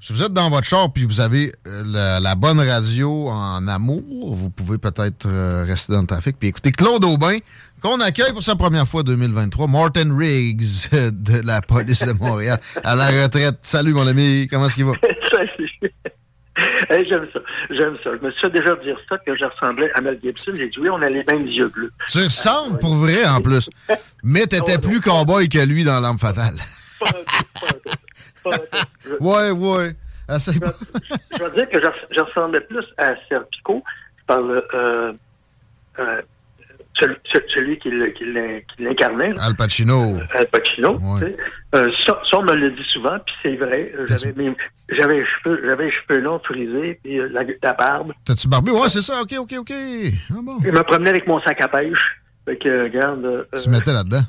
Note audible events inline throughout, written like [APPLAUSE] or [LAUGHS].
Si vous êtes dans votre char puis vous avez euh, la, la bonne radio en amour, vous pouvez peut-être euh, rester dans le trafic puis écouter Claude Aubin, qu'on accueille pour sa première fois 2023, Martin Riggs euh, [LAUGHS] de la police de Montréal à la retraite. Salut mon ami, comment est-ce qu'il va? [LAUGHS] Salut. Hey, j'aime ça. J'aime ça. Je me suis fait déjà dire ça que je ressemblais à Mel Gibson. J'ai dit oui, on a les mêmes yeux bleus. Tu ressembles pour vrai en plus. Mais t'étais plus cowboy que lui dans L'Arme Fatale. Je- Ouais, ouais. Assez je, je veux dire que je, ressemblais plus à Serpico par le, euh, euh, celui, celui qui, l'incarnait, Al Pacino. Al Pacino. Ouais. Euh, ça, ça, on me le dit souvent, puis c'est vrai. Euh, J'avais j'avais les cheveux, j'avais cheveux longs frisés, puis euh, la, la barbe. T'as-tu barbu? Ouais, c'est ça. OK, OK, OK. Ah bon. Je me promenais avec mon sac à pêche. Fait que, regarde. euh, Tu mettais là-dedans?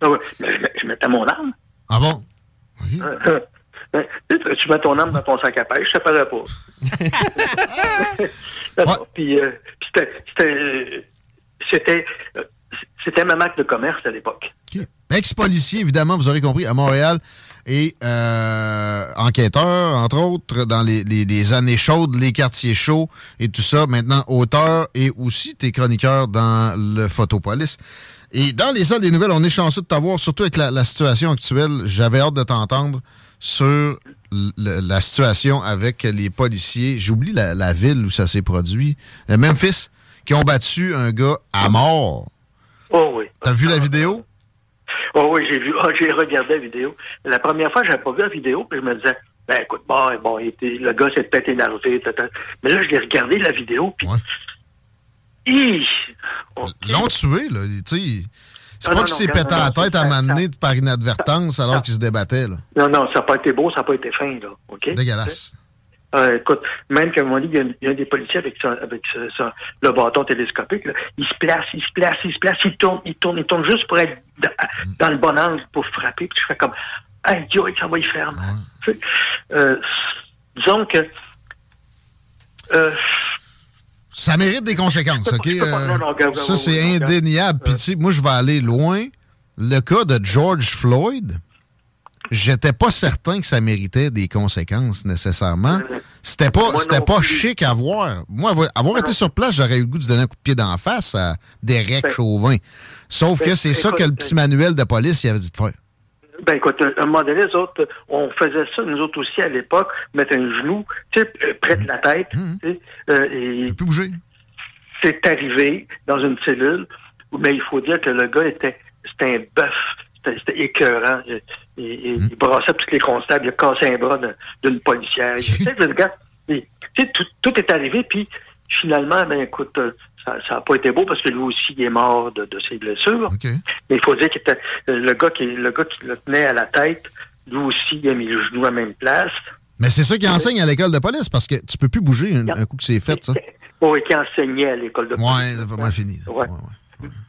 ah ouais, je mettais mon arme. Ah bon? Euh, euh, tu tu mets ton arme dans ton sac à pêche, ça paraît pas. [LAUGHS] Puis, euh, c'était, c'était, euh, euh, ma marque de commerce à l'époque. Ex-policier, évidemment, vous aurez compris, à Montréal. Et euh, enquêteur, entre autres, dans les, les- les années chaudes, les quartiers chauds et tout ça. Maintenant, auteur et aussi t'es chroniqueur dans le Photopolis. Et dans les salles des nouvelles, on est chanceux de t'avoir, surtout avec la, la situation actuelle. J'avais hâte de t'entendre sur la situation avec les policiers. J'oublie la, la ville où ça s'est produit. Euh, Memphis, qui ont battu un gars à mort. Oh oui. T'as vu la vidéo? Oh oui, j'ai vu, oh, j'ai regardé la vidéo. La première fois, j'avais pas vu la vidéo, puis je me disais, ben écoute, bon, bon, il était- le gars s'est peut-être énervé, tata. mais là, je l'ai regardé la vidéo, puis. Oh, L'ont tué, là. Sais, c'est pas qu'il s'est pété la tête à m'amener par inadvertance alors qu'il se débattait, là. Non, non, ça n'a pas été beau, ça n'a pas été fin, là. OK? Dégueulasse. Euh, écoute, même qu'à un moment donné, il y a, il a des policiers avec, avec ça- le bâton télescopique, là, ils se placent, ils se placent, ils se placent, ils tournent, ils tournent, ils tournent juste pour être dans, dans le bon angle pour frapper. Puis je fais comme, hey, Dieu, ça va y faire euh, disons que, euh, Ça mérite des conséquences, OK? Euh, non, non, regarde, ça, c'est indéniable. Puis, tu sais, moi, je vais aller loin. Le cas de George Floyd, j'étais pas certain que ça méritait des conséquences nécessairement. C'était pas, c'était pas chic à voir. Moi, avoir, été sur place, j'aurais eu le goût de se donner un coup de pied d'en face à Derek Ben- Chauvin. Sauf Ben, que c'est ça que le petit manuel de police il avait dit de faire. Ben écoute, à un moment donné, les autres, on faisait ça, nous autres aussi à l'époque, mettre un genou, tu sais, euh, près de la tête, tu sais, euh, et bouger. c'est arrivé dans une cellule, mais il faut dire que le gars était, c'était un bœuf, c'était, écœurant, et, et- et il brassait tous les constables, il a cassé un bras d'un- d'une policière. [LAUGHS] Tu sais, le gars, il- tu sais, tout, tout est arrivé, puis finalement, ben écoute, euh, ça n'a pas été beau parce que lui aussi il est mort de, de ses blessures. Mais il faut dire que le gars qui le gars qui le tenait à la tête, lui aussi, il a mis le genou à la même place. Mais c'est ça qu'il enseigne à l'école de police parce que tu peux plus bouger un, un coup que c'est fait, ça. Et qui enseignait à l'école de Ouais, c'est pas mal fini. Ouais.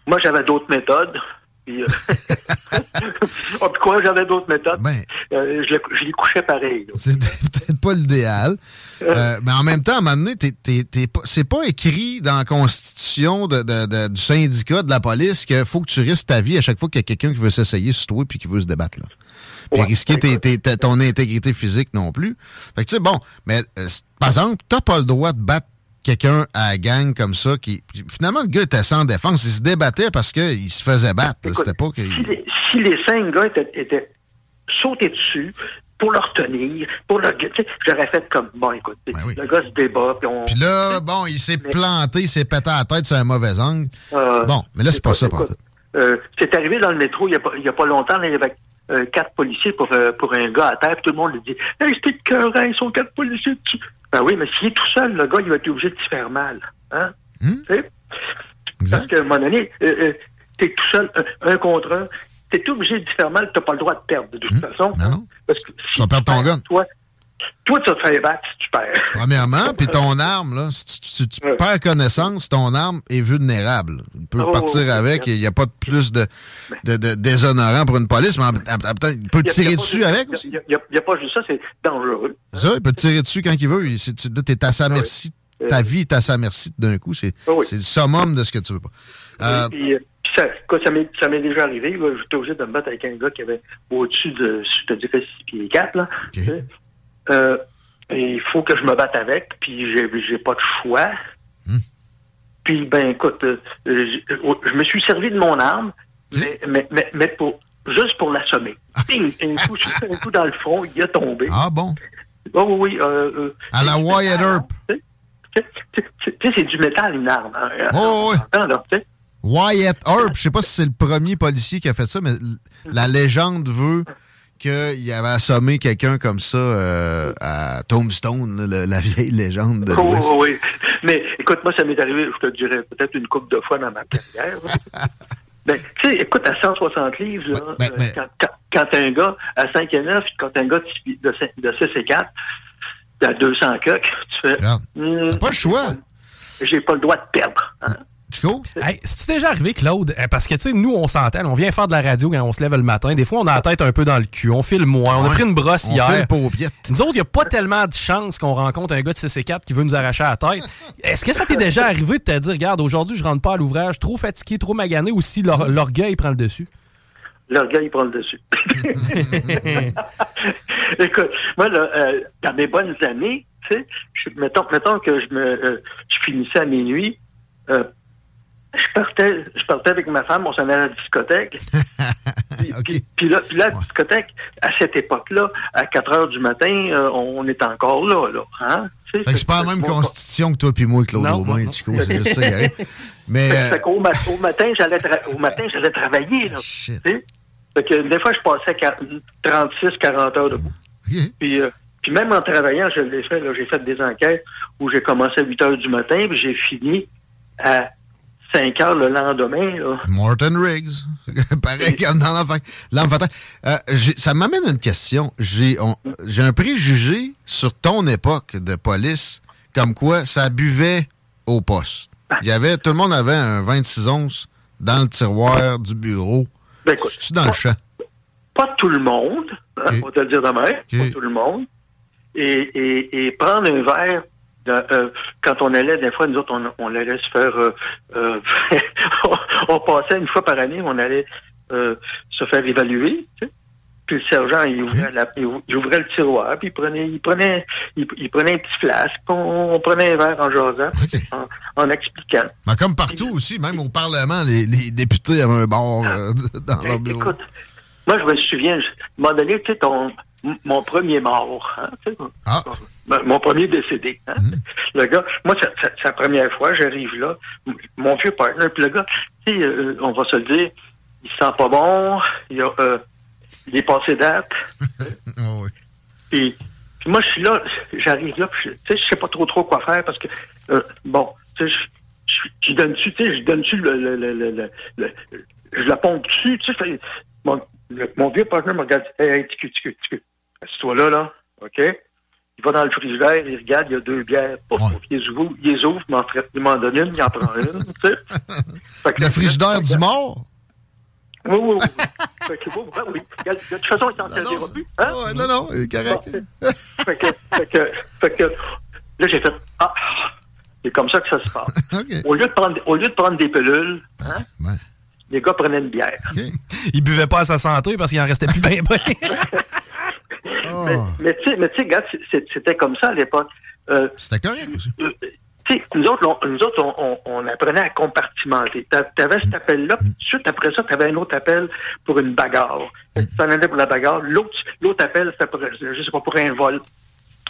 Moi, j'avais d'autres méthodes. Puis, euh... oh, puis quoi, j'avais d'autres méthodes. Euh, je, le- je les couchais pareil. C'est [LAUGHS] peut-être pas l'idéal. Euh, mais en même temps, à un moment donné, c'est pas écrit dans la constitution de- de- de- du syndicat de la police qu'il faut que tu risques ta vie à chaque fois qu'il y a quelqu'un qui veut s'essayer sur toi puis qui veut se débattre. Là. Puis risquer ton intégrité physique non plus. Fait que tu sais, bon, mais euh, par exemple, t'as pas le droit de battre quelqu'un à la gang comme ça qui. Finalement, le gars était sans défense. Il se débattait parce qu'il se faisait battre. C'était pas que. Si les, si les cinq gars étaient, étaient sauté dessus pour le retenir, pour le. Tu sais, j'aurais fait comme, bon, écoute, Ben oui. le gars se débat, puis on. Puis là, bon, il s'est planté, il s'est pété à la tête sur un mauvais angle. Euh, Bon, mais là, c'est pas ça, pantoute. euh, C'est arrivé dans le métro il n'y a, pas- a longtemps, là, il y avait euh, quatre policiers pour, euh, pour un gars à terre, puis tout le monde lui dit Hey, c'était écœurant, ils sont quatre policiers. Ben oui, mais s'il est tout seul, le gars, il va être obligé de se faire mal. Hein? Hmm? Tu? Parce qu'à un moment donné, euh, euh, t'es tout seul, un, un contre un, t'es obligé de faire mal, t'as pas le droit de perdre, de toute façon. Non, non. Parce que Tu vas perdre ton perds, gun. Toi, toi, tu vas te faire battre si tu perds. Premièrement, puis ton arme, là, si tu, si tu Ouais. perds connaissance, ton arme est vulnérable. Il peut Oh, partir avec, il n'y a pas de plus de, de, de déshonorant pour une police, mais en, en- en- il peut y tirer a dessus avec y a- aussi. y a- pas juste ça, c'est dangereux. Ça, il peut te tirer dessus quand il veut. Il- Tu es à sa oui. merci. Ta vie est à sa merci d'un coup. C'est Ah oui. le summum de ce que tu veux pas. Euh, Puis, euh, ça, quoi, ça m'est déjà arrivé. J'étais obligé de me battre avec un gars qui avait au-dessus de, je te dirais, 6 pieds 4. Là. Euh, il faut que je me batte avec, puis j'ai j'ai pas de choix. Hmm. Puis, ben, écoute, euh, euh, je, je me suis servi de mon arme, mais, mais, mais, mais pour, juste pour l'assommer. Ping! Un coup, un coup dans le front, il a tombé. ah bon? Oh oui, oui. Euh, euh, À la Wyatt Earp. Tu sais, c'est du métal, une arme. hein. Oh, oui. Là. Wyatt Earp, je sais pas si c'est le premier policier qui a fait ça, mais la légende veut qu'il avait assommé quelqu'un comme ça euh, à Tombstone, le- la vieille légende de Oh, l'Ouest. oh, oui. Mais écoute, moi, ça m'est arrivé, je te dirais, peut-être une couple de fois dans ma carrière. [LAUGHS] Ben, tu sais, écoute, à 160 livres, là, Ben, euh, ben- quand, quand, un gars à 5 et 9, quand un gars de, de, cinq- de 6 et 4, t'es à 200 coques, tu fais... Hmm, pas le choix. J'ai pas le droit de perdre. hein. Chico? Hey, c'est déjà arrivé, Claude? Euh, Parce que, tu sais, nous, on s'entend, on vient faire de la radio quand on se lève le matin. Des fois, on a la tête un peu dans le cul. On file moins. On a pris une brosse On hier. Nous autres, il n'y a pas tellement de chance qu'on rencontre un gars de 6 qui veut nous arracher la tête. Est-ce que ça t'est déjà arrivé de te dire, regarde, aujourd'hui, je rentre pas à l'ouvrage, trop fatigué, trop magané, ou si l'or- l'orgueil prend le dessus? L'orgueil prend le dessus. [LAUGHS] Écoute, moi, là, euh, dans mes bonnes années, tu sais, mettons, mettons que je me euh, je finissais à minuit, euh, je partais, je partais avec ma femme, on s'en allait à la discothèque. [LAUGHS] Puis, OK. puis- puis là, puis là, la discothèque, à cette époque-là, à 4 heures du matin, euh, on est encore là, là. Hein? Tu sais, c'est pas la même constitution que toi puis moi, Claude Non, Aubin, non, non. C'est juste ça. Mais, Fait, euh, fait qu'au ma- au matin, j'allais tra- travailler, là. shit. Tu? Fait que des fois, je passais 36, 40 heures debout. OK. Puis, euh, puis même en travaillant, je l'ai fait, j'ai fait des enquêtes où j'ai commencé à 8 heures du matin, puis j'ai fini à 5 heures le lendemain. Là. Morton Riggs. [LAUGHS] Pareil comme dans l'enfant. Fatale. Euh, ça m'amène à une question. J'ai un préjugé sur ton époque de police, comme quoi ça buvait au poste. Il y avait, tout le monde avait un 26 onces dans le tiroir du bureau. Ben, écoute, C'est-tu dans le champ? pas tout le monde, hein, on va te le dire demain, Ok. pas tout le monde. Et, et, et prendre un verre, de- euh, quand on allait, des fois, nous autres, on, on allait se faire... euh, euh, [LAUGHS] on, passait une fois par année, on allait euh, se faire évaluer. tu sais. Puis le sergent, il ouvrait, la- il ouvrait le tiroir, puis il prenait, il prenait, il, il prenait un petit flasque, puis on, on prenait un verre en jasant, en, en expliquant. Ben, comme partout aussi, même au Parlement, les, les députés avaient un bar euh, [LAUGHS] dans leur Hey, bureau. écoute, moi, je me souviens, je- à un moment donné, tu sais, ton, mon premier mort, hein, Ah. mon- premier décédé. hein. Le gars, moi, c'est la première fois, j'arrive là, mon vieux partner, puis le gars, tu sais, euh, on va se le dire, il sent pas bon, il, a, euh, il est passé date, [LAUGHS] Ah oui. puis, puis moi, je suis là, j'arrive là, tu sais, je sais pas trop trop quoi faire parce que, euh, bon, tu sais, je, donne-tu, tu sais, je donne-tu le, le, le, le, le- le- je la pompe dessus, tu sais, mon, mon vieux partenaire me regarde, hey, hey, ticu, ticu, assis-toi là, là, OK? Il va dans le frigidaire, il regarde, il y a deux bières, Ouais. pouf, il les ouvre, il les ouvre, il m'en il donne une, il en prend une, tu sais. [LAUGHS] Le frigidaire du mort? Oui, oui, oui. [LAUGHS] Fait que, bon, ben oui. Regarde, De toute façon, il s'en servira plus, hein? ouais, non, non, c'est correct. Bon. fait, que, fait, que, fait que, là, j'ai fait, ah, c'est comme ça que ça se passe. [LAUGHS] Au lieu de prendre, au lieu de prendre des pilules, hein, Ouais. les gars prenaient une bière. OK. Il buvait pas à sa santé parce qu'il en restait plus bien. Mais, mais tu sais, mais regarde, c'était comme ça à l'époque. Euh, C'était correct aussi. euh, Tu sais, nous autres, on, nous autres on, on, apprenait à compartimenter. Tu avais cet appel-là, puis suite après ça, tu avais un autre appel pour une bagarre. Tu en allais pour la bagarre. L'autre, l'autre appel, c'était pour, je sais pas, pour un vol.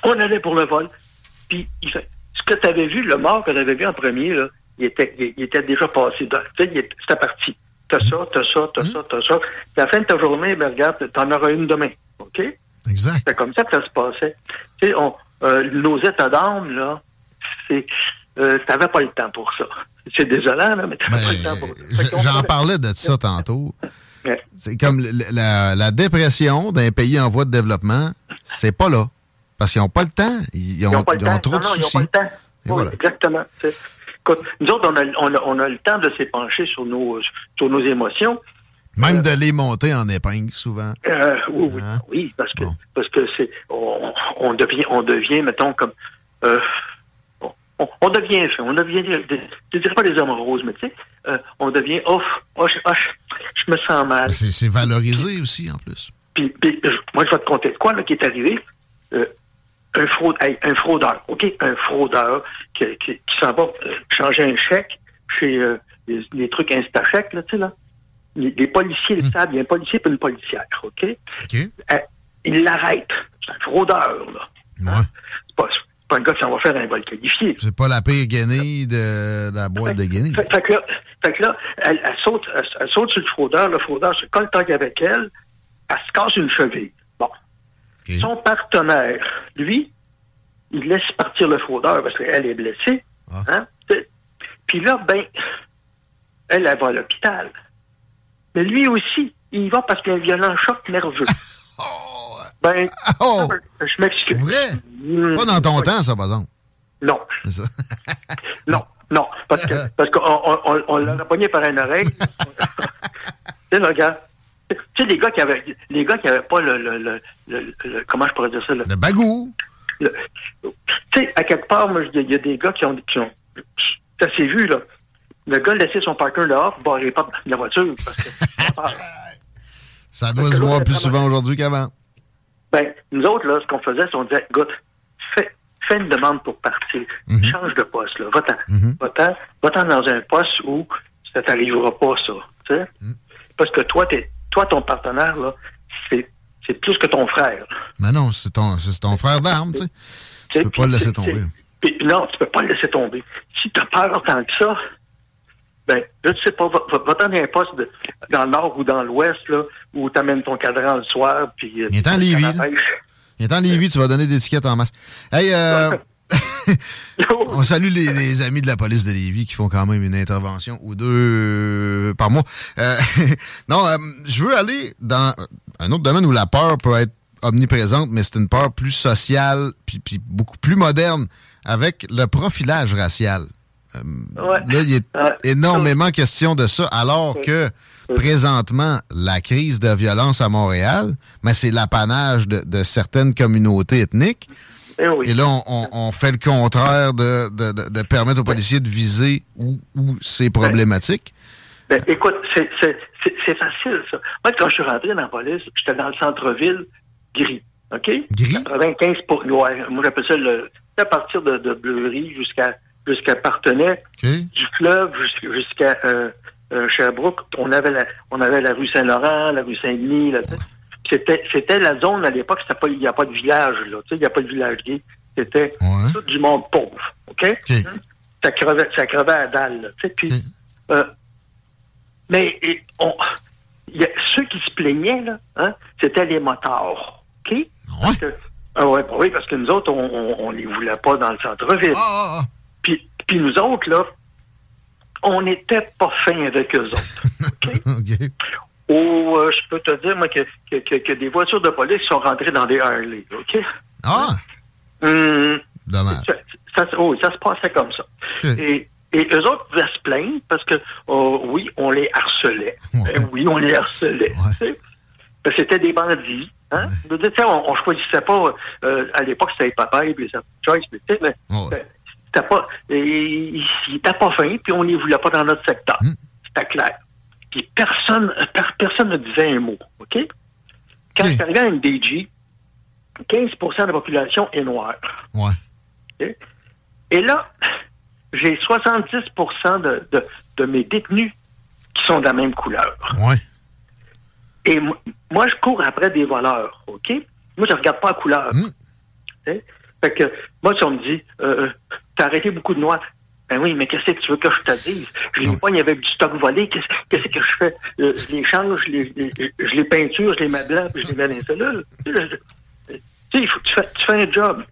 On allait pour le vol. Puis, il fait, ce que tu avais vu, le mort que tu avais vu en premier, là, il était, il, était déjà passé. Tu sais, c'était parti. T'as ça, t'as ça, t'as ça, t'as ça. Puis à la fin de ta journée, ben, regarde, t'en auras une demain. OK? Exact. C'est comme ça que ça se passait. Tu sais, on, euh, nos états d'âme, là, c'est, euh, t'avais pas le temps pour ça. C'est désolant, là, mais t'avais pas le temps pour ça. J'en parlais de ça tantôt. C'est comme la, la, dépression d'un pays en voie de développement, c'est pas là. Parce qu'ils n'ont pas le temps. Ils ont, ils ont, pas le ils ont trop de soucis. Ils n'ont pas le temps. Oui, voilà. Exactement. Écoute, nous autres, on a, on, a, on a, le temps de s'épancher sur nos, sur nos émotions. Même euh, de les monter en épingle, souvent. Euh, oui, oui, hein? oui, parce que, parce que c'est, on, on, devient, on devient, mettons, comme, euh, on, on, devient, on devient, je dirais pas des hommes roses, mais tu sais, euh, on devient, off, oh, je, oh, je, me sens mal. C'est valorisé aussi, en plus. Puis, moi, je vais te compter de quoi, là, qui est arrivé. Euh, un, fraude, un fraudeur, OK? Un fraudeur qui, qui, qui s'en va changer un chèque chez les, les, trucs Instachèque, là, tu sais, là. Les, les policiers le mmh. savent, il y a un policier et une policière, OK? okay. Euh, il l'arrête. C'est un fraudeur, là. Ouais. C'est pas, pas un gars qui s'en va faire un vol qualifié. C'est pas la pire guenille de, de la boîte fait, de guenille. Fait, fait, que là, fait que là elle, elle, saute, elle, elle, saute sur le fraudeur, le fraudeur se colle avec elle, elle se casse une cheville. Bon. Okay. Son partenaire, lui, il laisse partir le fraudeur parce qu'elle est blessée. Ah. Hein? Puis là, ben, elle, elle va à l'hôpital. Mais lui aussi, il va parce qu'il a un violent choc nerveux. [LAUGHS] oh. Ben, oh. je m'excuse. Vrai? Mmh, Pas dans ton oui. temps, ça, par exemple? Non. Ça. [LAUGHS] non, non. Parce que parce qu'on on, on, on l'a pogné par une oreille. [LAUGHS] tu sais. Tu sais, les gars qui avaient les gars qui avaient pas le, le, le, le comment je pourrais dire ça? Le, le bagou. Tu sais, à quelque part, moi, il y, y, a des gars qui ont. Qui ont ça s'est vu, là. Le gars laissait son parker dehors barrer pas de la voiture. Parce que, [LAUGHS] ça doit se voir plus souvent aujourd'hui qu'avant. Ben, nous autres, là, ce qu'on faisait, c'est qu'on disait, écoute, fais, fais une demande pour partir. Mm -hmm. Change de poste, là. Va-t'en. Mm -hmm. Va-t'en, dans un poste où ça t'arrivera pas, ça. Mm -hmm. Parce que toi, toi, ton partenaire, là, c'est, c'est plus que ton frère. Mais non, c'est ton, ton frère d'armes, tu sais. Tu peux pas le laisser tomber. Pis, non, tu peux pas le laisser tomber. Si tu as peur tant que ça, ben, je ne sais pas, va-t'en va un poste de, dans le nord ou dans l'ouest, là, où tu amènes ton cadran le soir, puis... Il est en Lévis, Il est en Lévis, tu vas donner des étiquettes en masse. Hey, euh... [LAUGHS] [LAUGHS] on salue les, les, amis de la police de Lévis qui font quand même une intervention ou deux par mois. Euh, [LAUGHS] non, euh, je veux aller dans un autre domaine où la peur peut être omniprésente, mais c'est une peur plus sociale puis, puis beaucoup plus moderne avec le profilage racial. Euh, ouais. Là, il est ouais. énormément question de ça, alors que présentement, la crise de violence à Montréal, mais c'est l'apanage de, de, certaines communautés ethniques. Et, oui. Et là, on, on, on, fait le contraire de, de, de permettre aux policiers de viser où, où c'est problématique. Ben, ben, écoute, c'est facile, ça. Moi, quand je suis rentré dans la police, j'étais dans le centre-ville gris. OK? Gris? 95 pour. Ouais, moi, j'appelle ça le. À partir de, de Bleury jusqu'à jusqu'à Partenay, okay. du fleuve jusqu'à euh, euh, Sherbrooke, on avait la, on avait la rue Saint-Laurent, la rue Saint-Denis. C'était, c'était la zone à l'époque, il n'y a pas de village, là. Il n'y a pas de village gay. C'était ouais. tout du monde pauvre. OK? okay. Ça, crevait, ça crevait à dalle. Là, puis, okay. euh, mais et, on, y a, ceux qui se plaignaient, là, hein, c'était les motards. OK? Ouais. Parce que, ah ouais, oui, parce que nous autres, on, on les voulait pas dans le centre-ville. Ah, ah, puis, puis nous autres, là, on n'était pas fins avec eux autres. OK? [LAUGHS] okay. Ou euh, je peux te dire, moi, que, que, que, que, des voitures de police sont rentrées dans des Harley. OK? Ah! Hum, Dommage. Ça, ça, oh, ça, se passait comme ça. Okay. Et, et eux autres pouvaient se plaindre parce que, oh, oui, on les harcelait. Ouais. Ben, oui, on les harcelait. Ouais. C'était des bandits. Hein? Ouais. On, on choisissait pas, euh, à l'époque, c'était Papa et les Choice, mais, mais c'était pas, il n'était pas fin, puis on ne les voulait pas dans notre secteur. Mm. C'était clair. Puis personne, personne ne disait un mot, OK? Quand okay. c'est arrivé à MDG, 15% de la population est noire. Ouais. Okay? Et là, j'ai 70 de, de, de mes détenus qui sont de la même couleur. Ouais. Et mo- moi, je cours après des voleurs, OK? Moi, je regarde pas la couleur. Mm. Hein? Fait que, moi, si on me dit, euh, t'as arrêté beaucoup de noirs, ben oui, mais qu'est-ce que tu veux que je te dise? Je les poigne avec du stock volé, qu'est-ce que je fais? Euh, je les change, je les, les- je les peinture, je les mets blancs, puis je les mets dans les cellules. Tu sais, tu sais, il faut que tu, fais, tu fais un job.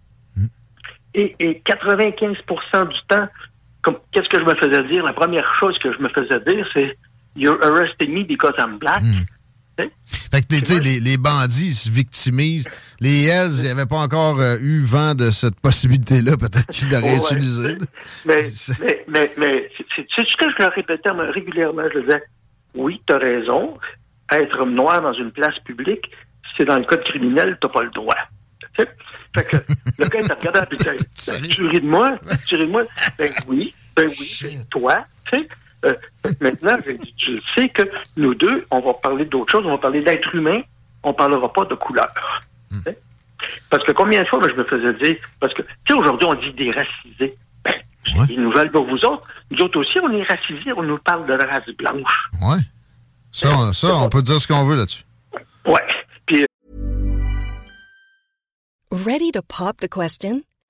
Et, et 95% du temps, qu'est-ce que je me faisais dire? La première chose que je me faisais dire, c'est You're arresting me because I'm black. Hein? Fait que, tu sais, les, les bandits se victimisent. Les Hells, ils n'avaient pas encore euh, eu vent de cette [LAUGHS] possibilité-là. Peut-être qu'ils l'auraient Ouais. là. Mais, [LAUGHS] C'est- mais, mais, mais c'est ce que je leur répétais régulièrement. Je disais, oui, tu as raison. Être noir dans une place publique, c'est dans le code criminel, tu pas le droit. Fait que [LAUGHS] le gars, il regardé il dit, Sérieux? tu ris de moi? Tu ris de moi? Ben oui, ben oui, c'est toi. Tu sais? Euh, maintenant, tu le sais que nous deux, on va parler d'autre chose, on va parler d'être humain, on parlera pas de couleur. Tu sais? Parce que combien de fois je me faisais dire, parce que, tu sais, aujourd'hui, on dit déracisé. Ben, j'ai Ouais. une nouvelle pour vous autres. Nous autres aussi, on est racisés, on nous parle de race blanche. Ouais. Ça, on- ça, on peut dire ce qu'on veut là-dessus. Ouais. Puis, Ready to pop the question?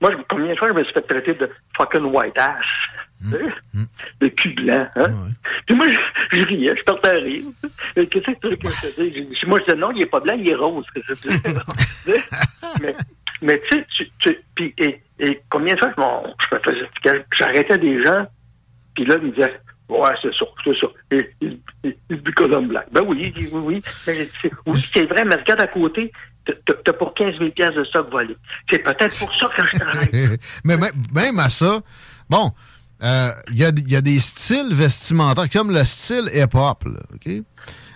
Moi, je- combien de fois je me suis fait traiter de fucking white ass? tu sais? De cul blanc, hein? Puis moi, je, je riais, je partais à rire. Qu'est-ce que tu veux que je te dise? Moi, je disais non, il est pas blanc, il est rose. [LAUGHS] mais, mais tu sais, tu, tu- puis, et, et combien de fois je, je me faisais, j'arrêtais des gens, puis là, ils me disaient, ouais, c'est ça, c'est il, il because I'm black. Ben oui, oui, oui. Mais oui, c'est vrai, mais regarde à côté, t'as- pour 15 000 piastres de stock volé. C'est peut-être pour ça que je. [LAUGHS] Mais même- à ça, bon, euh, il y, a, y a des styles vestimentaires, comme le style hip-hop, OK?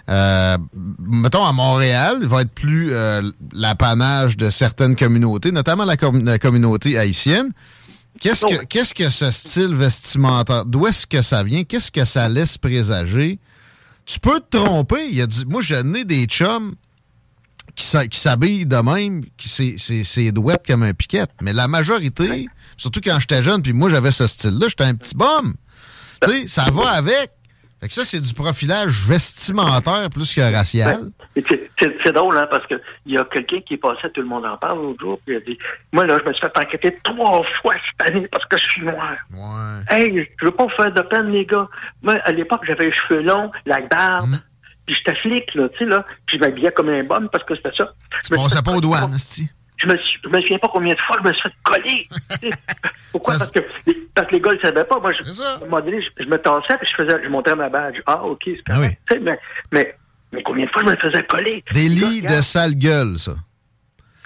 Euh, mettons, à Montréal, il va être plus euh, l'apanage de certaines communautés, notamment la communauté haïtienne. Qu'est-ce que, qu'est-ce que ce style vestimentaire, d'où est-ce que ça vient? Qu'est-ce que ça laisse présager? Tu peux te tromper. Il y a du- moi, je n'ai des chums qui s'habillent de même, qui c'est douette comme un piquette. Mais la majorité, surtout quand j'étais jeune, puis moi j'avais ce style-là, j'étais un petit bum. Tu sais, ça va avec. Fait que ça, c'est du profilage vestimentaire plus que racial. Et C'est drôle, hein, parce que il y a quelqu'un qui est passé, tout le monde en parle l'autre jour, puis il a dit Moi, là, je me suis fait enquêter trois fois cette année parce que je suis noir. Ouais. Hey, je veux pas vous faire de peine, les gars. Moi, à l'époque, j'avais les cheveux longs, la barbe, puis j'étais flic, là, tu sais, là, puis je m'habillais comme un bum parce que c'était ça. Tu passais fait pas aux douanes, si. Je me, je me souviens pas combien de fois je me suis fait coller. [LAUGHS] Pourquoi? Ça, parce, que, les- parce que les gars ne savaient pas. Moi, je, à un moment donné, je, je me tassais puis je faisais, je montrais ma badge. Ah, OK, c'est Ah oui. Mais, mais, mais combien de fois je me faisais coller? Des lits de sale gueule, ça.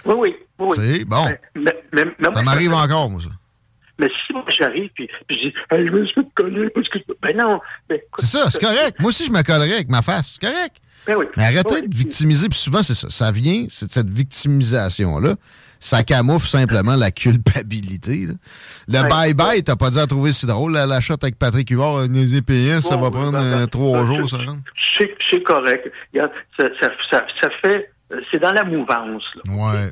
Oui, oui, oui. oui. C'est bon. Mais, mais, Ça m'arrive encore, moi, ça. Mais si moi j'arrive puis, puis je dis, hey, je me suis fait coller parce que. Ben non. Ben, C'est ça, c'est correct. Moi aussi, je me collerais avec ma face. C'est correct. Ben oui. Mais arrêtez Oui. de victimiser. Puis souvent, c'est ça. Ça vient, c'est de cette victimisation-là. Ça camoufle simplement la culpabilité. là. Le Ouais. bye-bye, t'as pas dit à trouver si drôle. là, La shot avec Patrick Huvard, un EPS, ça Bon, va ben, prendre ben, euh, ben, trois ben, jours, c'est- ça rentre. C'est correct. Regarde, ça, ça, ça, ça fait. euh, C'est dans la mouvance. Là. Ouais.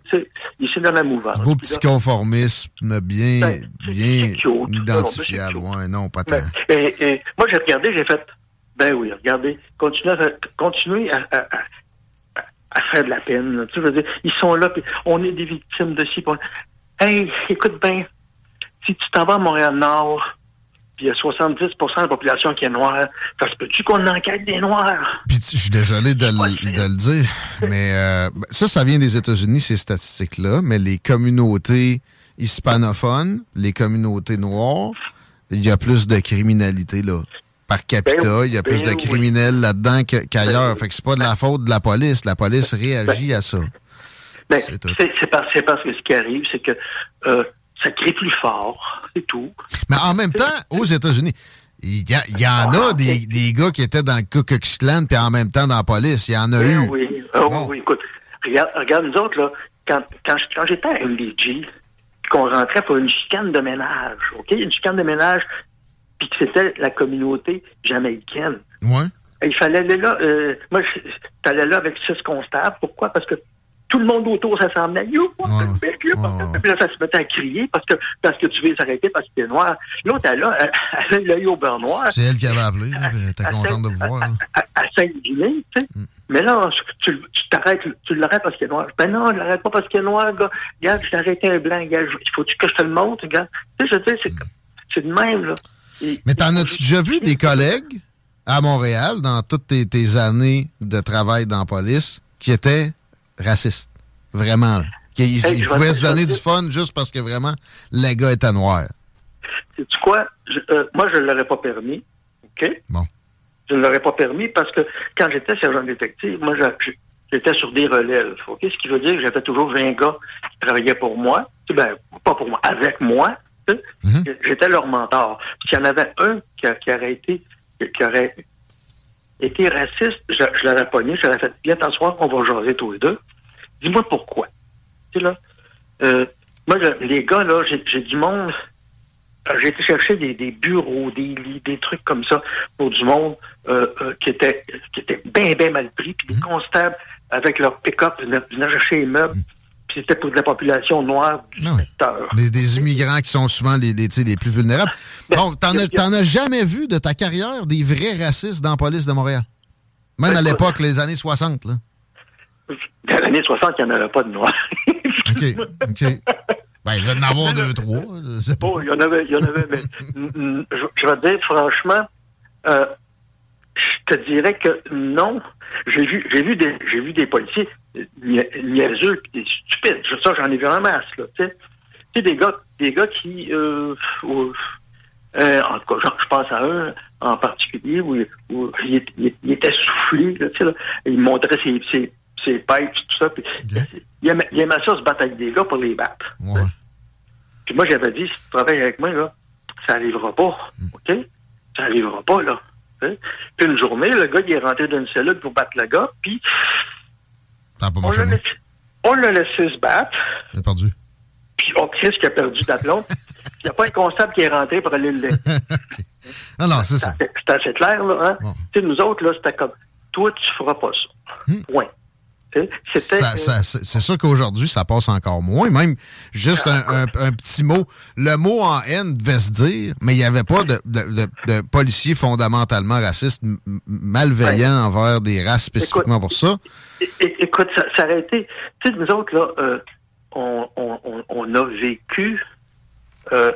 C'est dans la mouvance. Beau Puis petit là, conformisme bien, Ben, bien cute. identifiable. Non, Ouais, pas tant. ben, et, et moi, j'ai regardé, j'ai fait. Ben oui, regardez, continuez à, continuez à, à, à- à faire de la peine. là. Tu veux dire, ils sont là, puis on est des victimes de ci. on- Hey, écoute bien, si tu t'en vas à Montréal-Nord, puis il y a 70% de la population qui est noire, ça se peut-tu qu'on enquête des Noirs? Puis je suis désolé de, le, de le dire, mais euh, ben, ça, ça vient des États-Unis, ces statistiques-là, mais les communautés hispanophones, les communautés noires, il y a plus de criminalité, là. Par capita, Ben, il y a plus ben de criminels là-dedans qu'ailleurs. fait que c'est pas de la faute de la police. La police réagit à ça. Ben, C'est parce, que ce qui arrive, c'est que euh, ça crie plus fort, c'est tout. Mais en même temps, aux États-Unis, il y, a- il y en a des, des gars qui étaient dans le Ku Klux Klan puis en même temps dans la police. Il y en a Ben eu. oui, Ah oui, Bon. oui, écoute, regarde, regarde nous autres, là, quand, quand, j'étais à MDG, puis qu'on rentrait pour une chicane de ménage, OK? Une chicane de ménage, puis que c'était la communauté jamaïcaine. Ouais. Il fallait aller là, euh, moi, je- t'allais là avec six constables. Pourquoi? Parce que tout le monde autour s'assemblait. You? Puis là, ça se mettait à crier parce que, parce que tu veux les arrêter parce que t'es noir. L'autre, elle, là, elle, elle avait l'œil au beurre noir. C'est elle qui avait appelé. à contente de Saint- voir. À, à, à Saint-Guinée, tu sais. Mais là, tu, t'arrêtes, tu l'arrêtes parce qu'il est noir. Ben non, je l'arrête pas parce qu'il est noir, gars. Regarde, j'ai arrêté un blanc, gars. Il faut-tu que je te le montre, gars? Tu sais, je veux dire, c'est, c'est de même, là. Et- Mais t'en as-tu déjà vu des collègues à Montréal, dans toutes tes, tes années de travail dans la police, qui étaient racistes? Vraiment. là. Qui, ils Hey, pouvaient se donner du fun juste parce que vraiment, les gars étaient noirs. Sais-tu quoi? Je- euh, moi, je ne l'aurais pas permis. OK? Bon. Je ne l'aurais pas permis parce que quand j'étais sergent détective, moi, j'étais sur des relèves. OK? Ce qui veut dire que j'avais toujours 20 gars qui travaillaient pour moi. Tu Ben, pas pour moi, avec moi. Tu sais. Mhm. J'étais leur mentor. S'il y en avait un qui, a- qui aurait été qui aurait été raciste, je, je l'aurais pogné, je l'aurais fait bien t'asseoir, on va jaser tous les deux. Dis-moi pourquoi. Tu sais, là, euh, moi, je- les gars, là, j'ai du monde. euh, J'ai été chercher des, des bureaux, des lits, des trucs comme ça pour du monde euh, euh, qui était qui était bien, bien mal pris. Puis des constables avec leur pick-up venaient chercher les meubles. Puis c'était pour la population noire du Ah oui. secteur. Des, des immigrants qui sont souvent les, les, plus vulnérables. Ben, Bon, t'en as, t'en as jamais vu de ta carrière des vrais racistes dans la police de Montréal? Même Ben, à l'époque, les années 60, là. Dans les années 60, il n'y en avait pas de noirs. [LAUGHS] OK. OK. Ben, il va en avoir deux, trois. Bon, il y en avait, il y en avait, mais [LAUGHS] je, je vais te dire franchement, euh, je te dirais que non. J'ai vu, j'ai vu des, j'ai vu des policiers nia- niaiseux des stupides. Ça, j'en ai vu en masse, là. Tu sais, Tu sais, des gars, des gars qui, euh, euh, en tout cas, genre, je pense à un en particulier où, où il, il il était soufflé, là, tu sais, là. il montrait ses, ses, ses pipes, tout ça. Puis, il, aimait, il aimait ça se battre avec des gars pour les battre. Ouais. Puis moi, j'avais dit, si tu travailles avec moi, là, ça arrivera pas. OK? Ça arrivera pas, là. Puis une journée, le gars, il est rentré dans une cellule pour battre le gars, puis on l'a laissé, on l'a laissé se battre, J'ai perdu. puis on Chris qui a perdu d'aplomb. [LAUGHS] Il n'y a pas un constable qui est rentré pour aller le laisser. Non, [LAUGHS] non, c'est ça. C'était c'était assez clair, là. Hein? Bon. Tu sais, nous autres, là, c'était comme, toi, tu feras pas ça. Point. C'est sûr qu'aujourd'hui, ça passe encore moins. Même juste un, un- un petit mot. Le mot en haine devait se dire, mais il n'y avait pas de, de, de- de policiers fondamentalement racistes, malveillants envers des races spécifiquement pour ça. Écoute, ça, ça aurait été. Tu sais, nous autres, là, euh, on, on, on, on a vécu euh,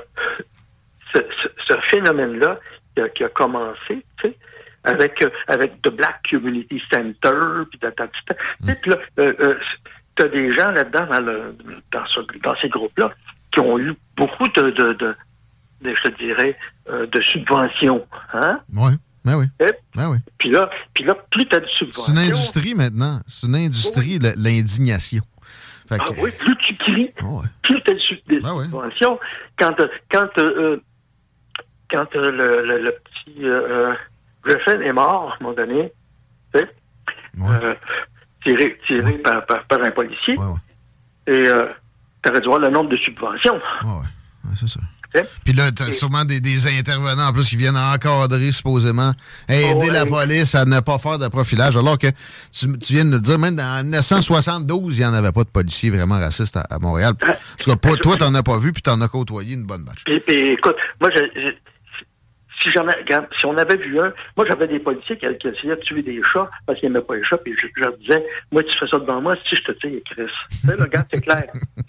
ce, ce, ce phénomène-là qui a, qui a commencé, tu sais, avec, euh, avec The Black Community Center, puis sais, puis là, euh, euh, t'as des gens là-dedans, dans, le, dans, ce, dans ces groupes-là, qui ont eu beaucoup de, de, de, de, je te dirais, euh, de subventions. Hein? Oui, ben oui. Et Ben oui. puis là, puis là, plus t'as de C'est subventions. une industrie maintenant. C'est une industrie, de l'indignation. Ah que- oui, plus tu cries, Oh, ouais. plus tu as des Ah ouais. subventions. Quand, quand, euh, quand euh, le, le, le petit euh, Griffin est mort, à un moment donné, tu sais, Ouais. euh, tiré, tiré par, par, par un policier, Ouais, et euh, tu aurais dû voir le nombre de subventions. Ouais, c'est ça. Puis là, t'as sûrement des, des intervenants en plus qui viennent encadrer supposément, aider Oh, ouais. la police à ne pas faire de profilage. Alors que tu, tu viens de nous le dire, même dans 1972, il n'y en avait pas de policiers vraiment racistes à, à Montréal. En tout cas, pas, toi, t'en as pas vu, puis t'en as côtoyé une bonne batch. Puis, puis, écoute, moi, je, je- si on avait vu un, moi, j'avais des policiers qui, qui essayaient de tuer des chats parce qu'ils n'aimaient pas les chats, puis je, je leur disais, moi, tu fais ça devant moi, si je te tire, Chris. Tu sais, c'est clair.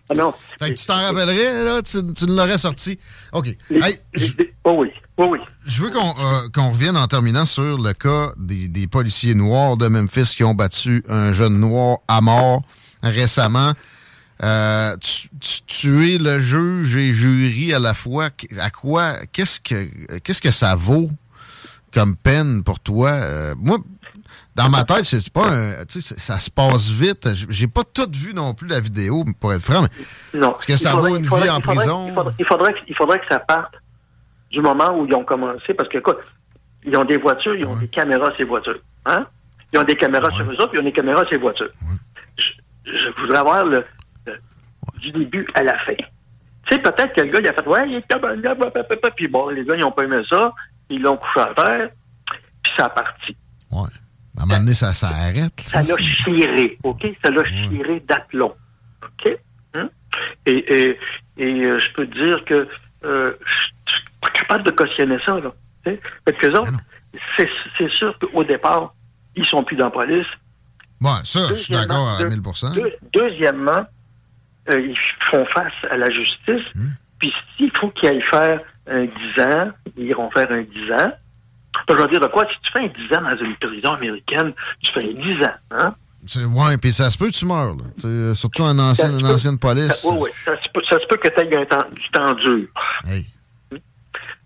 Ah non. [LAUGHS] Fait que tu t'en rappellerais, là, tu, tu l'aurais sorti. OK. Les- Hey, les- je- les- oh oui, oui, oui. Je veux qu'on euh, qu'on revienne en terminant sur le cas des, des policiers noirs de Memphis qui ont battu un jeune noir à mort récemment. Euh, tu, tu- tu es le juge et jury à la fois. À quoi Qu'est-ce que qu'est-ce que ça vaut comme peine pour toi? Euh, Moi, dans ma tête, c'est pas un. Tu sais, ça se passe vite. J'ai pas tout vu non plus la vidéo, pour être franc. Mais Non. Est-ce que ça faudrait- vaut une faudrait- vie en faudrait- prison? Il faudrait, il faudrait que- il faudrait que ça parte du moment où ils ont commencé, parce que, écoute, ils ont des voitures, ils ont Ouais. des caméras les voitures. Hein? Ils ont des caméras sur eux autres, puis ils ont des caméras les voitures. Je, je voudrais avoir le- du début à la fin. Tu sais, peut-être que le gars, il a fait, ouais, il est puis bon, les gars, ils n'ont pas aimé ça, ils l'ont couché à terre, puis ça a parti. ouais. À un moment donné, ça s'arrête. Ça l'a chiré, OK? Ça l'a chiré d'aplomb, OK? Hein? Et, et, et euh, je peux te dire que euh, je suis pas capable de cautionner ça, là. tu sais? Fait que eux autres, c'est c'est sûr qu'au départ, ils sont plus dans la police. Ouais, ça, je suis d'accord à deux- 1000 deux- deuxièmement, euh, ils font face à la justice. Hmm. Puis s'il faut qu'ils aillent faire un 10 ans, ils iront faire un 10 ans. Je veux dire de quoi? Si tu fais un 10 ans dans une prison américaine, tu fais un 10 ans. Hein? Ouais, puis ça se peut que tu meurs, là. Surtout en ancienne, une ancienne police. Oui, oui. Ça se peut, ça se peut que tu aies un temps, du temps dur. Hey,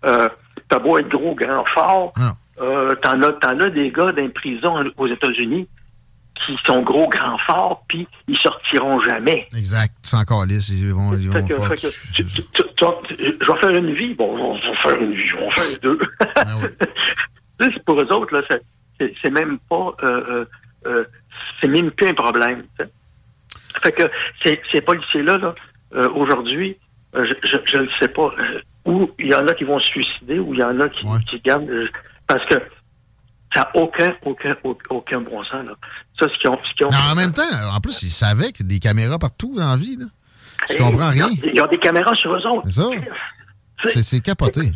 Euh, T'as beau être gros, grand, fort. non. Euh, T'en as, as des gars dans les prisons aux États-Unis qui sont gros, grand, forts, puis ils sortiront jamais. Exact. Sans calice, ils vont, ils vont faire... je vais faire une vie. Bon, on va faire une vie. On va faire deux. Ah oui. [LAUGHS] Pour eux autres, là, c'est- même pas. euh, euh, euh, c'est même plus un problème. tu sais. Fait que ces, ces policiers-là, là, euh, aujourd'hui, euh, je- je ne sais pas euh, où il y en a qui vont se suicider, ou il y en a qui, Ouais. qui gardent. parce que ça n'a aucun, aucun, aucun, bon sens. Là. Ça, ce qu'ils ont. Ce qu'ils ont Mais en même temps, en plus, ils savaient qu'il y a des caméras partout dans la vie, là. Je comprends rien. Ils ont, des caméras sur eux autres. C'est ça. Tu C'est- c'est capoté.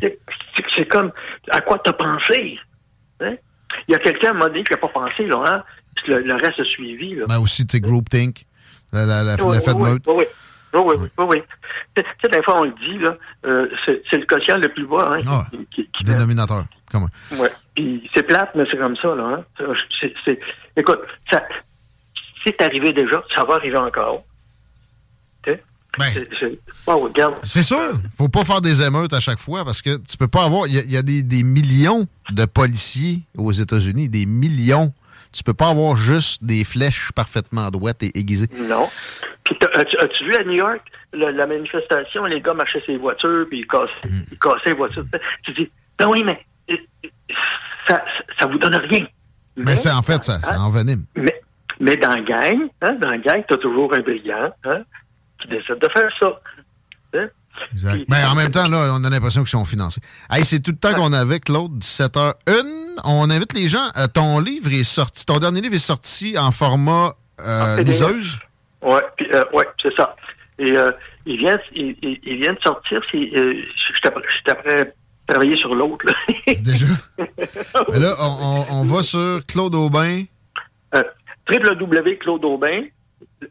c'est- comme, à quoi t'as pensé? Hein? Il y a quelqu'un, à un moment donné, qui n'a pas pensé, là, hein? Le, le reste a suivi, là. Mais aussi, tu sais, groupthink, la, la, la, Oui, de oui, meute. Oui, oui. Oui, oui, oui. Tu sais, tu des fois, on le dit, là, euh, c'est le quotient le plus bas, hein, Ah qui, qui- qui- Dénominateur. Comment? Ouais. Puis c'est plate, mais c'est comme ça, là. Hein? Écoute, ça, c'est arrivé déjà, ça va arriver encore. Ben, C'est- Oh, sûr. Faut pas faire des émeutes à chaque fois parce que tu peux pas avoir. Il y a, il y a des, des millions de policiers aux États-Unis, des millions. Tu peux pas avoir juste des flèches parfaitement droites et aiguisées. Non. Puis as-tu, as-tu vu à New York la manifestation, les gars marchaient ses voitures, puis ils cassaient, Mm. ils cassaient les voitures. Tu dis, ben oui, mais ça, ça vous donne rien. Mais c'est en fait, ça, ça envenime. mais, mais dans la gang, hein, dans la gang, t'as toujours un brillant hein, qui décide de faire ça. Hein? Exact. Puis- Mais en même temps, là, on a l'impression qu'ils sont financés. Hey, c'est tout le temps qu'on avait, Claude, 17h01. On invite les gens. Euh, ton livre est sorti, ton dernier livre est sorti en format euh, En liseuse? Puis, euh, ouais, c'est ça. Et euh, il vient, il, il- il vient de sortir. C'est, j'étais après travailler sur l'autre. [LAUGHS] Déjà? [LAUGHS] Mais là, on, on- on va sur Claude Aubin. euh, www.claudeaubin.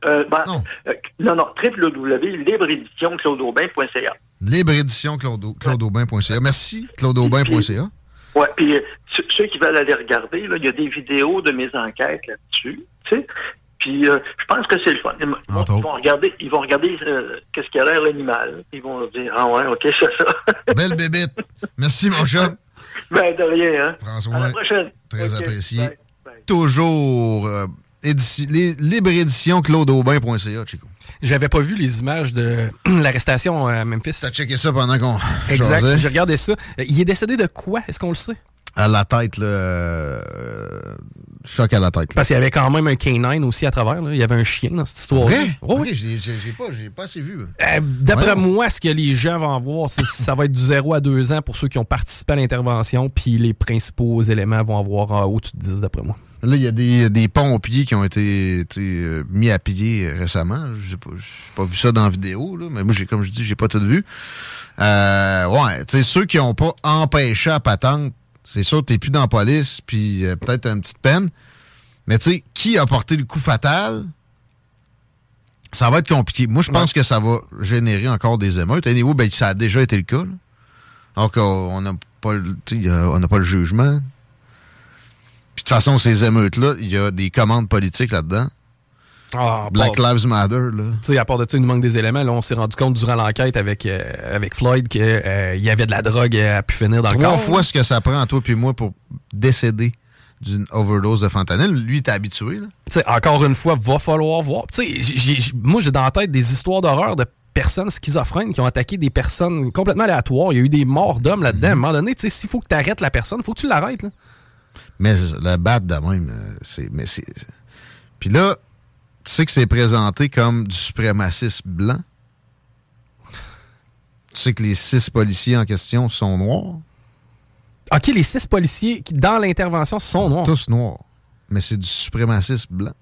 Euh, ben, Non. euh, non, non, www.libreéditionclaudeaubin.ca. Libre édition Claude, claudeaubin.ca. Merci, claudeaubin.ca. Ouais, puis euh, ceux ceux qui veulent aller regarder, il y a des vidéos de mes enquêtes là-dessus, tu sais. Puis euh, je pense que c'est le fun. Ils vont, ils regarder, ils vont regarder euh, qu'est-ce qu'il y a l'air l'animal. Ils vont dire ah ouais, ok, [LAUGHS] c'est ça. Belle bébite. Merci, mon chat. [LAUGHS] ben de rien, hein. François, À la prochaine. très apprécié. bye, bye. Toujours euh, édici- libre édition claudeaubin.ca, Chico. J'avais pas vu les images de [CLEARS THROAT] l'arrestation à Memphis. T'as checké ça pendant qu'on Exact. jasait? J'ai regardé ça. Il est décédé de quoi? Est-ce qu'on le sait? À la tête, là. Choc à la tête. là. Parce qu'il y avait quand même un canine aussi à travers. là. Il y avait un chien dans cette histoire. Vrai? Oui, j'ai j'ai- j'ai pas, j'ai pas assez vu. Euh, D'après Ouais. moi, ce que les gens vont voir, c'est ça va être du 0 à 2 ans pour ceux qui ont participé à l'intervention, puis les principaux éléments vont avoir euh, au-dessus de 10, d'après moi. Là, il y a des, des pompiers qui ont été euh, mis à pied récemment. J'ai pas, pas vu ça dans la vidéo, là, mais moi, j'ai, comme je dis, j'ai pas tout vu. Euh, ouais, tu sais, ceux qui ont pas empêché à patente, c'est sûr que t'es plus dans la police, puis euh, peut-être une petite peine. Mais tu sais, qui a porté le coup fatal? Ça va être compliqué. Moi, je pense que ça va générer encore des émeutes. Anyway, ben, ça a déjà été le cas. Là. Alors qu'on n'a pas, le- sais, on n'a pas le jugement. Puis de toute façon, ces émeutes-là, il y a des commandes politiques là-dedans. Ah, Black pas- Lives Matter, là. Tu sais, à part de ça, il nous manque des éléments. Là, on s'est rendu compte durant l'enquête avec, euh, avec Floyd qu'il y avait de la drogue à pu finir dans le Trois corps. fois ce que ça prend à toi puis moi pour décéder d'une overdose de fentanyl. Lui, t'es habitué, là. Tu sais, encore une fois, va falloir voir. Tu sais, moi, j'ai dans la tête des histoires d'horreur de personnes schizophrènes qui ont attaqué des personnes complètement aléatoires. Il y a eu des morts d'hommes là-dedans. À un moment donné, tu sais, s'il faut que tu arrêtes la personne, il faut que tu l'arrêtes. là. Mais le battre de même, euh, c'est. Puis là, tu sais que c'est présenté comme du suprémacisme blanc? Tu sais que les six policiers en question sont noirs? OK, les six policiers qui, dans l'intervention, sont noirs. Tous noirs. Mais c'est du suprémacisme blanc.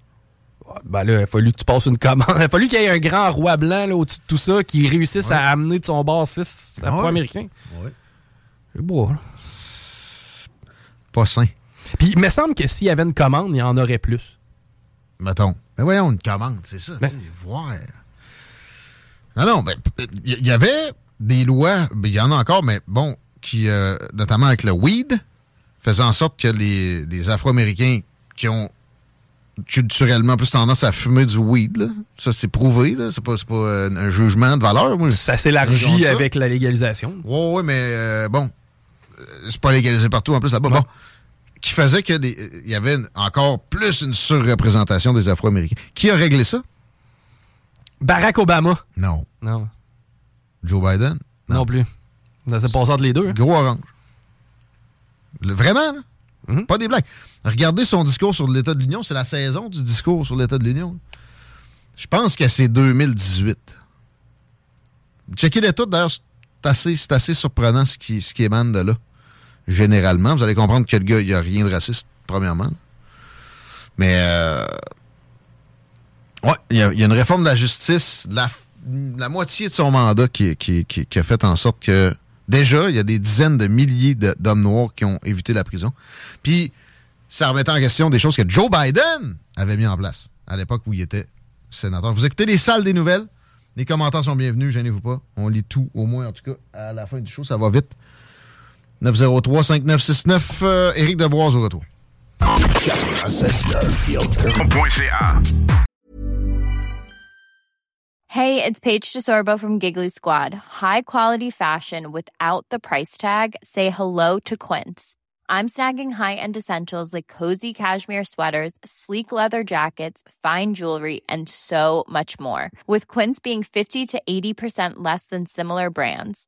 Ben là, il a fallu que tu passes une commande. [LAUGHS] Il a fallu qu'il y ait un grand roi blanc là, au-dessus de tout ça qui réussisse à amener de son bord six afro-américains. Ouais. C'est beau. Pas sain. Puis il me semble que s'il y avait une commande, il y en aurait plus. Mettons. Mais voyons, une commande, c'est ça. Ben- voir. Non, non, ben, il y, avait des lois, ben, il y en a encore, mais bon, qui, euh, notamment avec le weed, faisaient en sorte que les, les Afro-Américains qui ont culturellement plus tendance à fumer du weed, là, ça c'est prouvé, c'est pas, pas euh, un jugement de valeur. Moi, Ça s'élargit avec la légalisation. Ouais, ouais, mais euh, bon, euh, c'est pas légalisé partout en plus là-bas. Bon, qui faisait que des- euh, il y avait une- encore plus une surreprésentation des Afro-Américains. Qui a réglé ça? Barack Obama. Non. Non, Joe Biden? non, plus. Ça s'est passé entre les deux. hein. Gros orange. Le- vraiment, là? Mhm. Pas des blagues. Regardez son discours sur l'État de l'Union. C'est la saison du discours sur l'État de l'Union. Je pense que c'est 2018. Checkez les toutes, d'ailleurs. C'est assez, c'est assez surprenant ce qui, ce qui émane de là. Généralement. Vous allez comprendre que le gars, il n'y a rien de raciste, premièrement. Mais, euh, ouais, il y, a une réforme de la justice, de la, moitié de son mandat qui, qui, a fait en sorte que déjà, il y a des dizaines de milliers d'hommes noirs qui ont évité la prison. Puis, ça remettait en question des choses que Joe Biden avait mis en place à l'époque où il était sénateur. Vous écoutez les salles des nouvelles? Les commentaires sont bienvenus, gênez-vous pas. On lit tout, au moins, en tout cas, à la fin du show, ça va vite. 903-5969, euh, au retour. Hey, it's Paige DeSorbo from Giggly Squad. High quality fashion without the price tag. Say hello to Quince. I'm snagging high-end essentials like cozy cashmere sweaters, sleek leather jackets, fine jewelry, and so much more. With Quince being 50 to 80% less than similar brands.